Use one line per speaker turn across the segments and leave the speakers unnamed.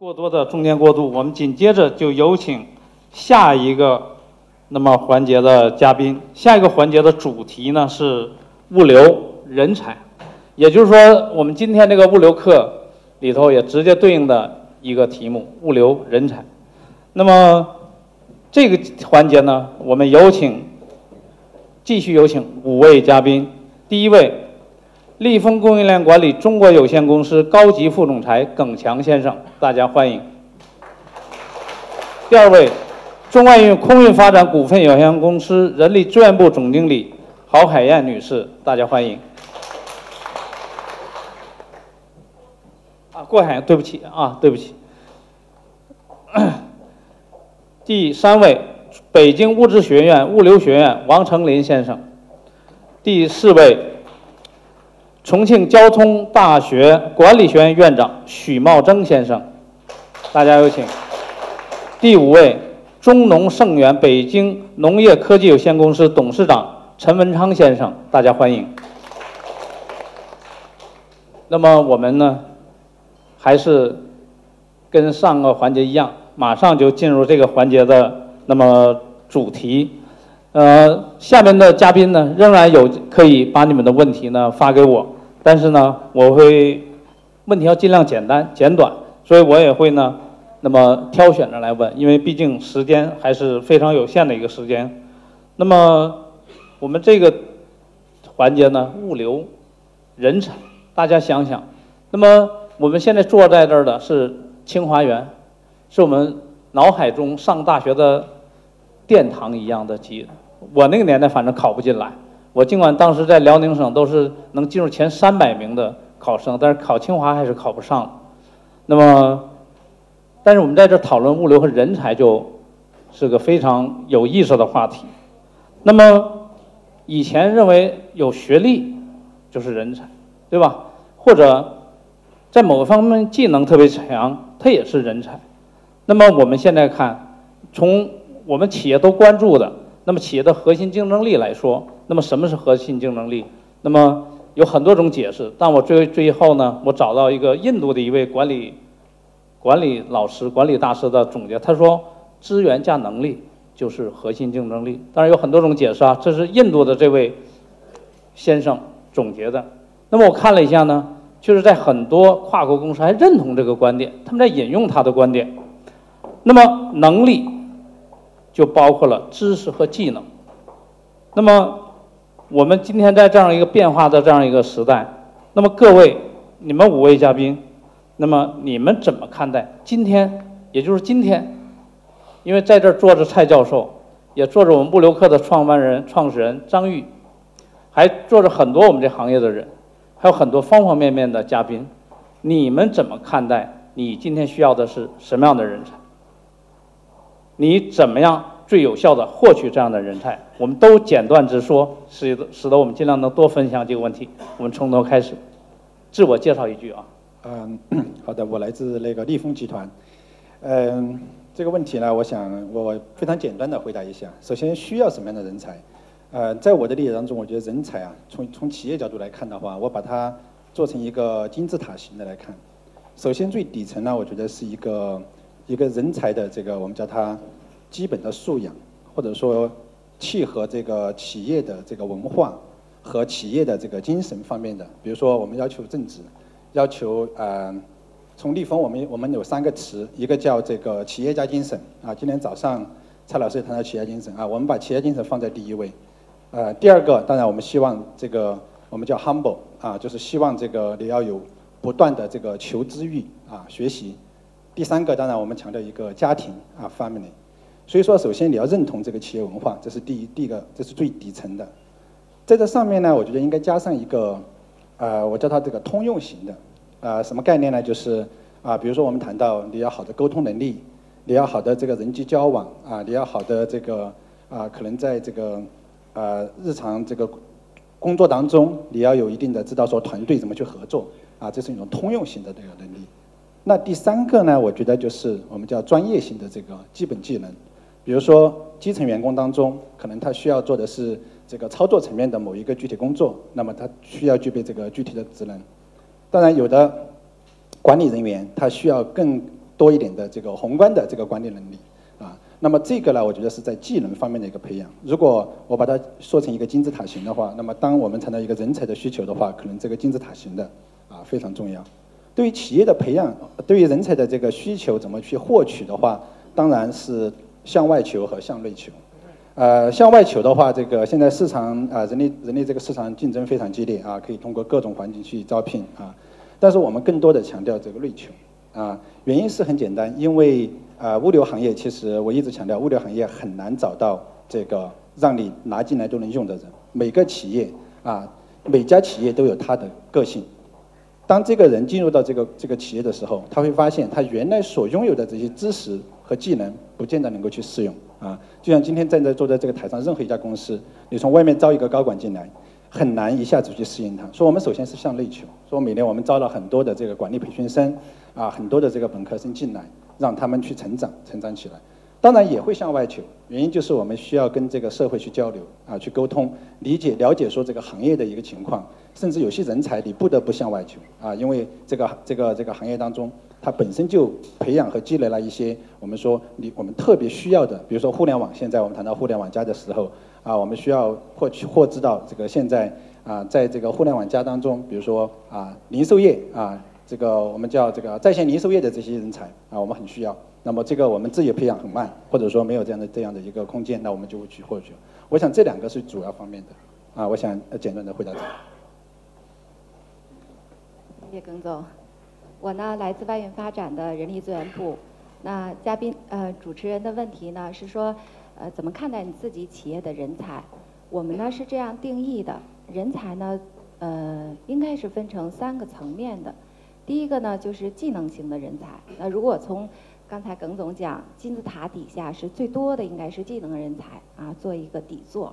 过多的中间过渡，我们紧接着就有请下一个那么环节的嘉宾。下一个环节的主题呢是物流人才，也就是说，我们今天这个物流课里头也直接对应的一个题目——物流人才。那么这个环节呢，我们有请继续有请五位嘉宾。第一位，立丰供应链管理中国有限公司高级副总裁耿强先生，大家欢迎。第二位，中外运空运发展股份有限公司人力资源部总经理郝海燕女士，大家欢迎。啊，郭海，对不起啊，对不起。第三位，北京物资学院物流学院王成林先生。第四位，重庆交通大学管理学院院长许茂征先生，大家有请。第五位，中农盛源北京农业科技有限公司董事长陈文昌先生，大家欢迎。那么我们呢，还是跟上个环节一样，马上就进入这个环节的那么主题。呃，下面的嘉宾呢，仍然有可以把你们的问题呢发给我，但是呢，我会问题要尽量简单简短，所以我也会呢，那么挑选着来问，因为毕竟时间还是非常有限的一个时间。那么我们这个环节呢，物流人才，大家想想，那么我们现在坐在这儿的是清华园，是我们脑海中上大学的殿堂一样的级。我那个年代反正考不进来，我尽管当时在辽宁省都是能进入前三百名的考生，但是考清华还是考不上。那么，但是我们在这讨论物流和人才，就是个非常有意思的话题。那么，以前认为有学历就是人才，对吧？或者在某个方面技能特别强，他也是人才。那么我们现在看，从我们企业都关注的。那么企业的核心竞争力来说，那么什么是核心竞争力？那么有很多种解释，但我最最后呢，我找到一个印度的一位管理管理老师、管理大师的总结，他说资源加能力就是核心竞争力。当然有很多种解释啊，这是印度的这位先生总结的。那么我看了一下呢，就是在很多跨国公司还认同这个观点，他们在引用他的观点。那么能力。就包括了知识和技能。那么，我们今天在这样一个变化的这样一个时代，那么各位，你们五位嘉宾，那么你们怎么看待今天？也就是今天，因为在这儿坐着蔡教授，也坐着我们物流课的创办人、创始人张玉，还坐着很多我们这行业的人，还有很多方方面面的嘉宾，你们怎么看待？你今天需要的是什么样的人才？你怎么样最有效的获取这样的人才？我们都简短直说，使得使得我们尽量能多分享这个问题。我们从头开始，自我介绍一句啊。
嗯，好的，我来自那个立丰集团。嗯，这个问题呢，我想我非常简单的回答一下。首先，需要什么样的人才？呃，在我的理解当中，我觉得人才啊，从从企业角度来看的话，我把它做成一个金字塔型的来看。首先，最底层呢，我觉得是一个。一个人才的这个，我们叫它基本的素养，或者说契合这个企业的这个文化和企业的这个精神方面的。比如说，我们要求正直，要求呃，从立峰我们我们有三个词，一个叫这个企业家精神啊。今天早上蔡老师也谈到企业家精神啊，我们把企业精神放在第一位。呃，第二个当然我们希望这个我们叫 humble 啊，就是希望这个你要有不断的这个求知欲啊，学习。第三个，当然我们强调一个家庭啊，family。所以说，首先你要认同这个企业文化，这是第一第一个，这是最底层的。在这上面呢，我觉得应该加上一个，呃，我叫它这个通用型的，啊，什么概念呢？就是啊，比如说我们谈到你要好的沟通能力，你要好的这个人际交往啊，你要好的这个啊，可能在这个呃日常这个工作当中，你要有一定的知道说团队怎么去合作啊，这是一种通用型的这个能力。那第三个呢，我觉得就是我们叫专业性的这个基本技能，比如说基层员工当中，可能他需要做的是。这个操作层面的某一个具体工作，那么他需要具备这个具体的职能。当然，有的管理人员他需要更多一点的这个宏观的这个管理能力啊。那么这个呢，我觉得是在技能方面的一个培养。如果我把它说成一个金字塔型的话，那么当我们谈到一个人才的需求的话，可能这个金字塔型的啊非常重要。对于企业的培养，对于人才的这个需求怎么去获取的话，当然是向外求和向内求。呃，向外求的话，这个现在市场啊，人力人力这个市场竞争非常激烈啊，可以通过各种环境去招聘啊。但是我们更多的强调这个内求啊，原因是很简单，因为啊，物流行业其实我一直强调，物流行业很难找到这个让你拿进来都能用的人。每个企业啊，每家企业都有它的个性。当这个人进入到这个这个企业的时候，他会发现他原来所拥有的这些知识和技能，不见得能够去适用。啊，就像今天站在坐在这个台上，任何一家公司，你从外面招一个高管进来，很难一下子去适应他。说我们首先是向内求，说每年我们招了很多的这个管理培训生，啊，很多的这个本科生进来，让他们去成长，成长起来。当然也会向外求，原因就是我们需要跟这个社会去交流，啊，去沟通、理解、了解说这个行业的一个情况，甚至有些人才你不得不向外求，啊，因为这个这个这个行业当中。它本身就培养和积累了一些我们说你我们特别需要的，比如说互联网。现在我们谈到互联网加的时候，啊，我们需要获取或知道这个现在啊，在这个互联网加当中，比如说啊，零售业啊，这个我们叫这个在线零售业的这些人才啊，我们很需要。那么这个我们自己培养很慢，或者说没有这样的这样的一个空间，那我们就会去获取。我想这两个是主要方面的，啊，我想简短的回答这个。
谢谢耿总。我呢来自外运发展的人力资源部，那嘉宾呃主持人的问题呢是说，呃怎么看待你自己企业的人才？我们呢是这样定义的，人才呢呃应该是分成三个层面的，第一个呢就是技能型的人才。那如果从刚才耿总讲金字塔底下是最多的应该是技能人才啊，做一个底座。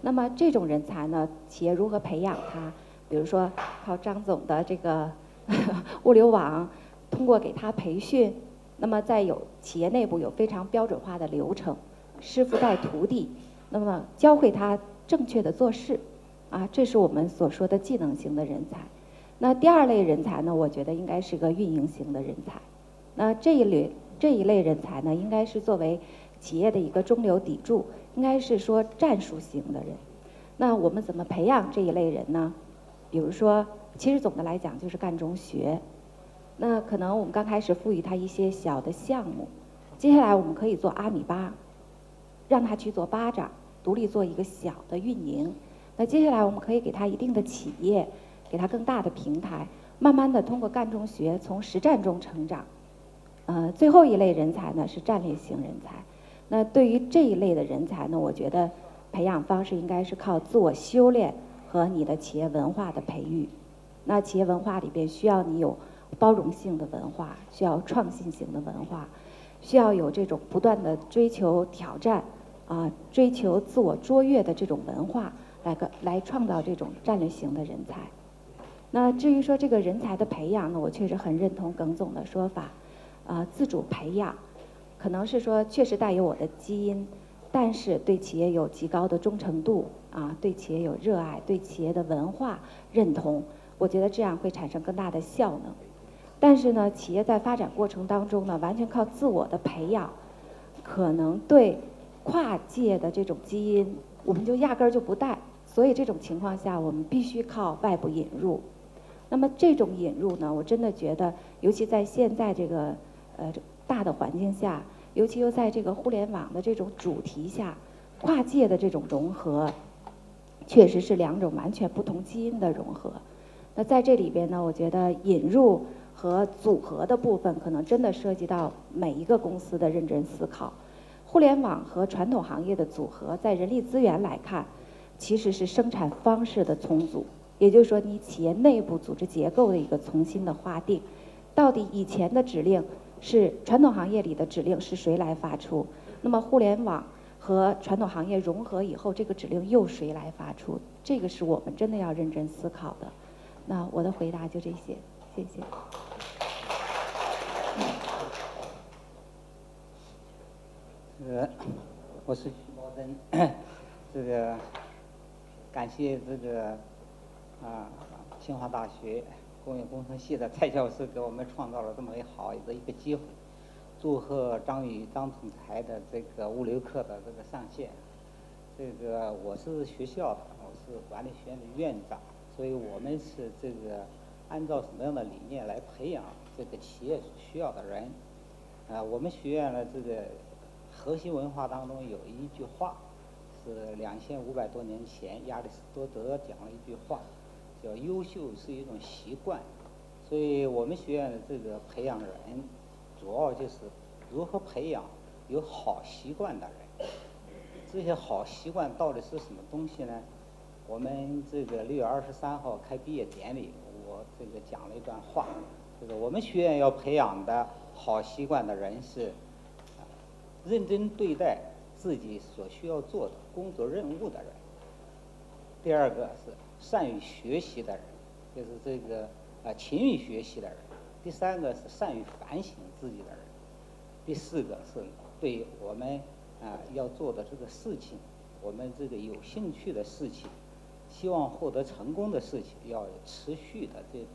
那么这种人才呢，企业如何培养他？比如说靠张总的这个。物流网通过给他培训，那么在有企业内部有非常标准化的流程，师傅带徒弟，那么教会他正确的做事，啊，这是我们所说的技能型的人才。那第二类人才呢，我觉得应该是个运营型的人才。那这一类这一类人才呢，应该是作为企业的一个中流砥柱，应该是说战术型的人。那我们怎么培养这一类人呢？比如说。其实总的来讲就是干中学，那可能我们刚开始赋予他一些小的项目，接下来我们可以做阿米巴，让他去做巴掌，独立做一个小的运营。那接下来我们可以给他一定的企业，给他更大的平台，慢慢的通过干中学从实战中成长。呃，最后一类人才呢是战略型人才。那对于这一类的人才呢，我觉得培养方式应该是靠自我修炼和你的企业文化的培育。那企业文化里边需要你有包容性的文化，需要创新型的文化，需要有这种不断的追求挑战，啊，追求自我卓越的这种文化，来个来创造这种战略型的人才。那至于说这个人才的培养呢，我确实很认同耿总的说法，啊，自主培养，可能是说确实带有我的基因，但是对企业有极高的忠诚度，啊，对企业有热爱，对企业的文化认同。我觉得这样会产生更大的效能，但是呢，企业在发展过程当中呢，完全靠自我的培养，可能对跨界的这种基因，我们就压根儿就不带。所以这种情况下，我们必须靠外部引入。那么这种引入呢，我真的觉得，尤其在现在这个呃大的环境下，尤其又在这个互联网的这种主题下，跨界的这种融合，确实是两种完全不同基因的融合。那在这里边呢，我觉得引入和组合的部分，可能真的涉及到每一个公司的认真思考。互联网和传统行业的组合，在人力资源来看，其实是生产方式的重组，也就是说，你企业内部组织结构的一个重新的划定。到底以前的指令是传统行业里的指令是谁来发出？那么互联网和传统行业融合以后，这个指令又谁来发出？这个是我们真的要认真思考的。那我的回答就这些，谢谢。
这个我是徐茂登，这个感谢这个啊清华大学工业工程系的蔡教授给我们创造了这么一好的一个机会，祝贺张宇张总裁的这个物流课的这个上线。这个我是学校的，我是管理学院的院长，所以我们是这个按照什么样的理念来培养这个企业所需要的人？啊，我们学院呢这个。核心文化当中有一句话，是两千五百多年前亚里士多德讲了一句话，叫“优秀是一种习惯”。所以我们学院的这个培养人，主要就是如何培养有好习惯的人。这些好习惯到底是什么东西呢？我们这个六月二十三号开毕业典礼，我这个讲了一段话，就是我们学院要培养的好习惯的人是。认真对待自己所需要做的工作任务的人。第二个是善于学习的人，就是这个啊勤于学习的人。第三个是善于反省自己的人。第四个是对我们啊要做的这个事情，我们这个有兴趣的事情，希望获得成功的事情，要有持续的这种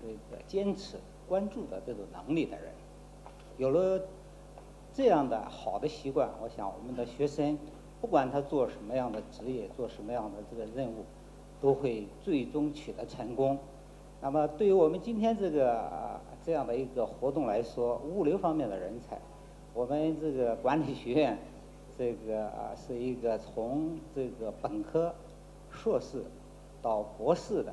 这个坚持关注的这种能力的人。有了。这样的好的习惯，我想我们的学生，不管他做什么样的职业，做什么样的这个任务，都会最终取得成功。那么，对于我们今天这个这样的一个活动来说，物流方面的人才，我们这个管理学院，这个啊是一个从这个本科、硕士到博士的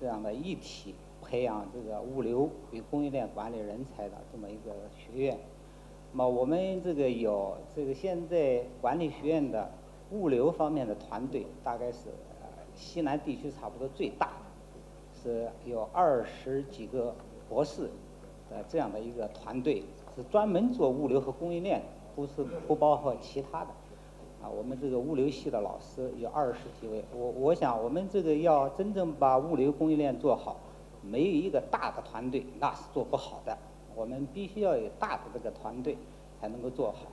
这样的一体培养这个物流与供应链管理人才的这么一个学院。那么我们这个有这个现在管理学院的物流方面的团队，大概是西南地区差不多最大，是有二十几个博士的这样的一个团队，是专门做物流和供应链，不是不包括其他的。啊，我们这个物流系的老师有二十几位，我我想我们这个要真正把物流供应链做好，没有一个大的团队那是做不好的。我们必须要有大的这个团队才能够做好。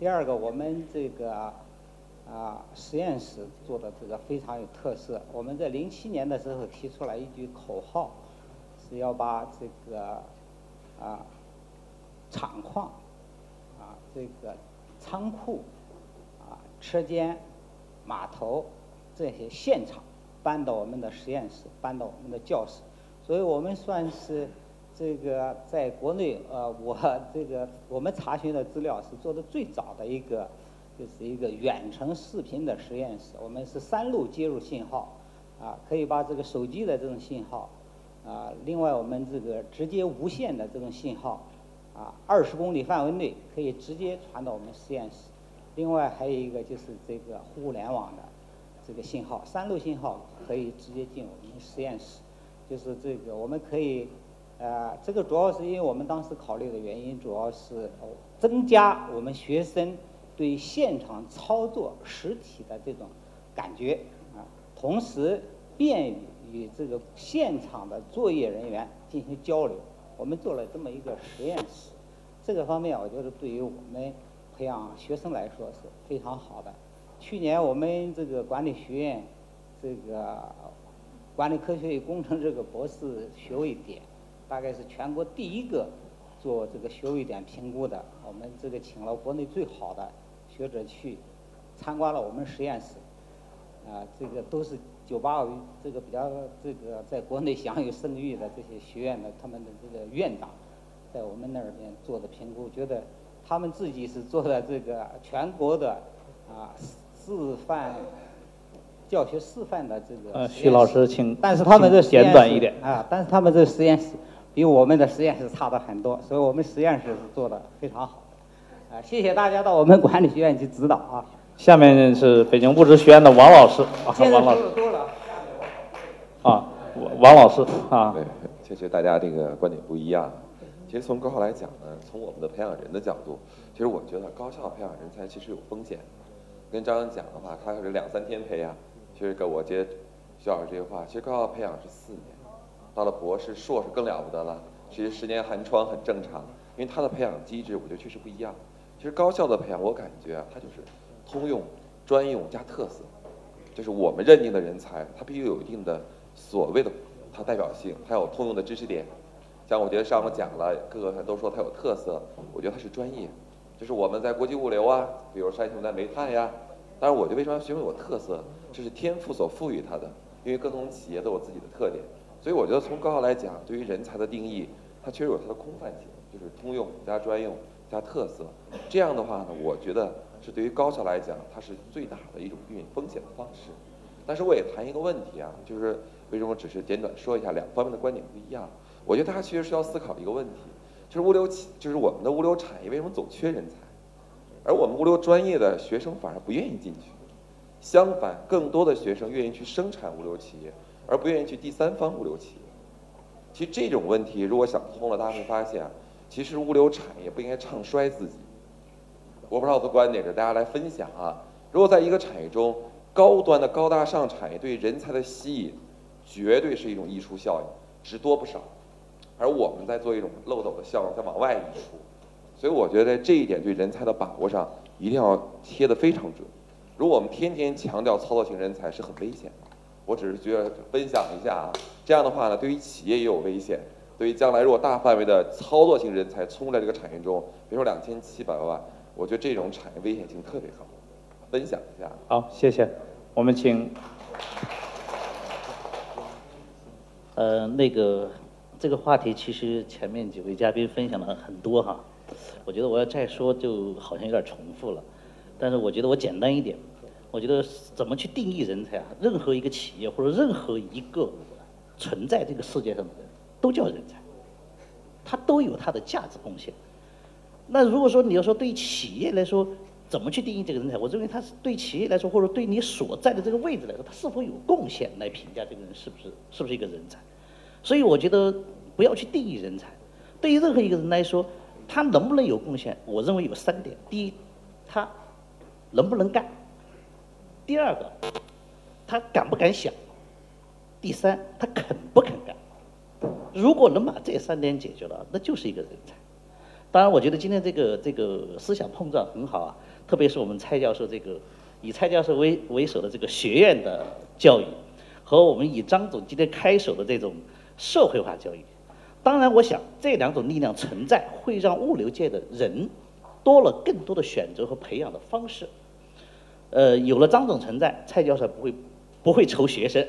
第二个，我们这个啊实验室做的这个非常有特色。我们在零七年的时候提出来一句口号，是要把这个啊厂矿啊这个仓库啊车间码头这些现场搬到我们的实验室，搬到我们的教室，所以我们算是。这个在国内，呃，我这个我们查询的资料是做的最早的一个，就是一个远程视频的实验室。我们是三路接入信号，啊，可以把这个手机的这种信号，啊，另外我们这个直接无线的这种信号，啊，二十公里范围内可以直接传到我们实验室。另外还有一个就是这个互联网的这个信号，三路信号可以直接进我们实验室，就是这个我们可以。呃，这个主要是因为我们当时考虑的原因，主要是增加我们学生对现场操作实体的这种感觉啊，同时便于与这个现场的作业人员进行交流。我们做了这么一个实验室，这个方面我觉得对于我们培养学生来说是非常好的。去年我们这个管理学院这个管理科学与工程这个博士学位点。大概是全国第一个做这个学位点评估的，我们这个请了国内最好的学者去参观了我们实验室，啊，这个都是九八五这个比较这个在国内享有声誉的这些学院的他们的这个院长，在我们那边做的评估，觉得他们自己是做的这个全国的啊示范教学示范的这个。
呃，徐老师，请
但是他们这
简短一点
啊，但是他们这实验室。比我们的实验室差的很多，所以我们实验室是做的非常好的，啊，谢谢大家到我们管理学院去指导啊。
下面是北京物质学院的王老师，啊，王老师。啊，王老师啊。
对，确实大家这个观点不一样。其实从高校来讲呢，从我们的培养人的角度，其实我觉得高校培养人才其实有风险。跟张扬讲的话，他要是两三天培养，其实跟我接徐老师这句话，其实高校培养是四年，到了博士、硕士更了不得了。其实十年寒窗很正常，因为他的培养机制，我觉得确实不一样。其实高校的培养，我感觉它就是通用、专用加特色，就是我们认定的人才，他必须有一定的所谓的它代表性，它有通用的知识点。像我觉得上午讲了，各个都说它有特色，我觉得它是专业，就是我们在国际物流啊，比如山西在煤炭呀，但是我觉得为什么要学会有特色，这是天赋所赋予它的，因为各种企业都有自己的特点，所以我觉得从高校来讲，对于人才的定义，它确实有它的空泛性，就是通用加专用。加特色，这样的话呢，我觉得是对于高校来讲，它是最大的一种运营风险的方式。但是我也谈一个问题啊，就是为什么只是简短说一下两方面的观点不一样？我觉得大家其实是要思考一个问题，就是物流企，就是我们的物流产业为什么总缺人才，而我们物流专业的学生反而不愿意进去，相反，更多的学生愿意去生产物流企业，而不愿意去第三方物流企业。其实这种问题如果想通了，大家会发现，其实物流产业不应该唱衰自己。我不知道的观点，给大家来分享啊。如果在一个产业中，高端的高大上产业对人才的吸引，绝对是一种溢出效应，只多不少。而我们在做一种漏斗的效应，在往外溢出，所以我觉得这一点对人才的把握上一定要贴得非常准。如果我们天天强调操作型人才是很危险的，我只是觉得分享一下啊，这样的话呢，对于企业也有危险。对于将来如果大范围的操作型人才冲在这个产业中，比如说两千七百万，我觉得这种产业危险性特别高。分享一下。
好，谢谢。我们请。
呃，那个。这个话题其实前面几位嘉宾分享了很多哈，我觉得我要再说就好像有点重复了，但是我觉得我简单一点，我觉得怎么去定义人才啊？任何一个企业或者任何一个存在这个世界上的人都叫人才，他都有他的价值贡献。那如果说你要说对企业来说怎么去定义这个人才，我认为他是对企业来说或者对你所在的这个位置来说，他是否有贡献来评价这个人是不是是不是一个人才。所以我觉得不要去定义人才，对于任何一个人来说，他能不能有贡献？我认为有三点：第一，他能不能干；第二个，他敢不敢想；第三，他肯不肯干。如果能把这三点解决了，那就是一个人才。当然，我觉得今天这个这个思想碰撞很好啊，特别是我们蔡教授这个以蔡教授为为首的这个学院的教育，和我们以张总今天开手的这种。社会化教育，当然，我想这两种力量存在，会让物流界的人多了更多的选择和培养的方式。呃，有了张总存在，蔡教授不会不会愁学生。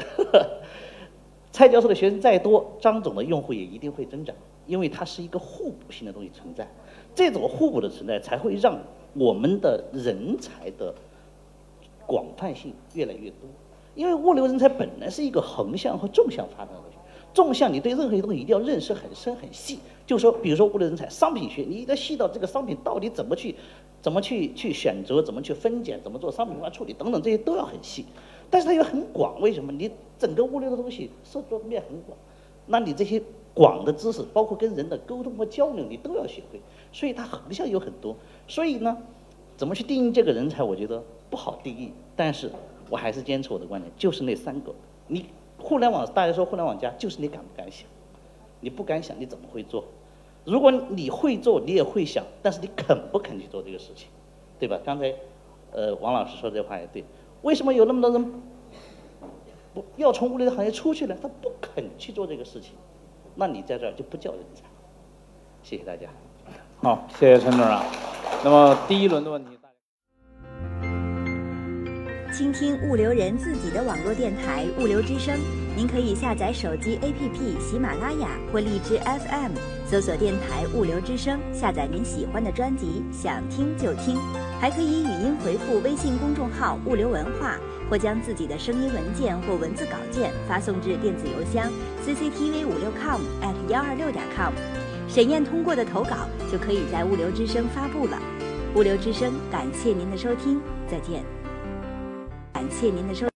蔡教授的学生再多，张总的用户也一定会增长，因为它是一个互补性的东西存在。这种互补的存在，才会让我们的人才的广泛性越来越多。因为物流人才本来是一个横向和纵向发展的东西。纵向，你对任何一个东西一定要认识很深很细。就说，比如说物流人才，商品学，你一定要细到这个商品到底怎么去，怎么去去选择，怎么去分拣，怎么做商品化处理等等，这些都要很细。但是它又很广，为什么？你整个物流的东西涉及面很广，那你这些广的知识，包括跟人的沟通和交流，你都要学会。所以它横向有很多。所以呢，怎么去定义这个人才？我觉得不好定义。但是我还是坚持我的观点，就是那三个，你。互联网，大家说互联网加，就是你敢不敢想？你不敢想，你怎么会做？如果你会做，你也会想，但是你肯不肯去做这个事情，对吧？刚才，呃，王老师说这话也对。为什么有那么多人不要从物流行业出去呢？他不肯去做这个事情，那你在这儿就不叫人才。谢谢大家。
好，谢谢陈总啊。那么第一轮的问题。
倾听物流人自己的网络电台《物流之声》，您可以下载手机 APP 喜马拉雅或荔枝 FM，搜索电台《物流之声》，下载您喜欢的专辑，想听就听。还可以语音回复微信公众号“物流文化”，或将自己的声音文件或文字稿件发送至电子邮箱 cctv 五六 com at 幺二六点 com。审验通过的投稿就可以在《物流之声》发布了。《物流之声》，感谢您的收听，再见。感谢您的收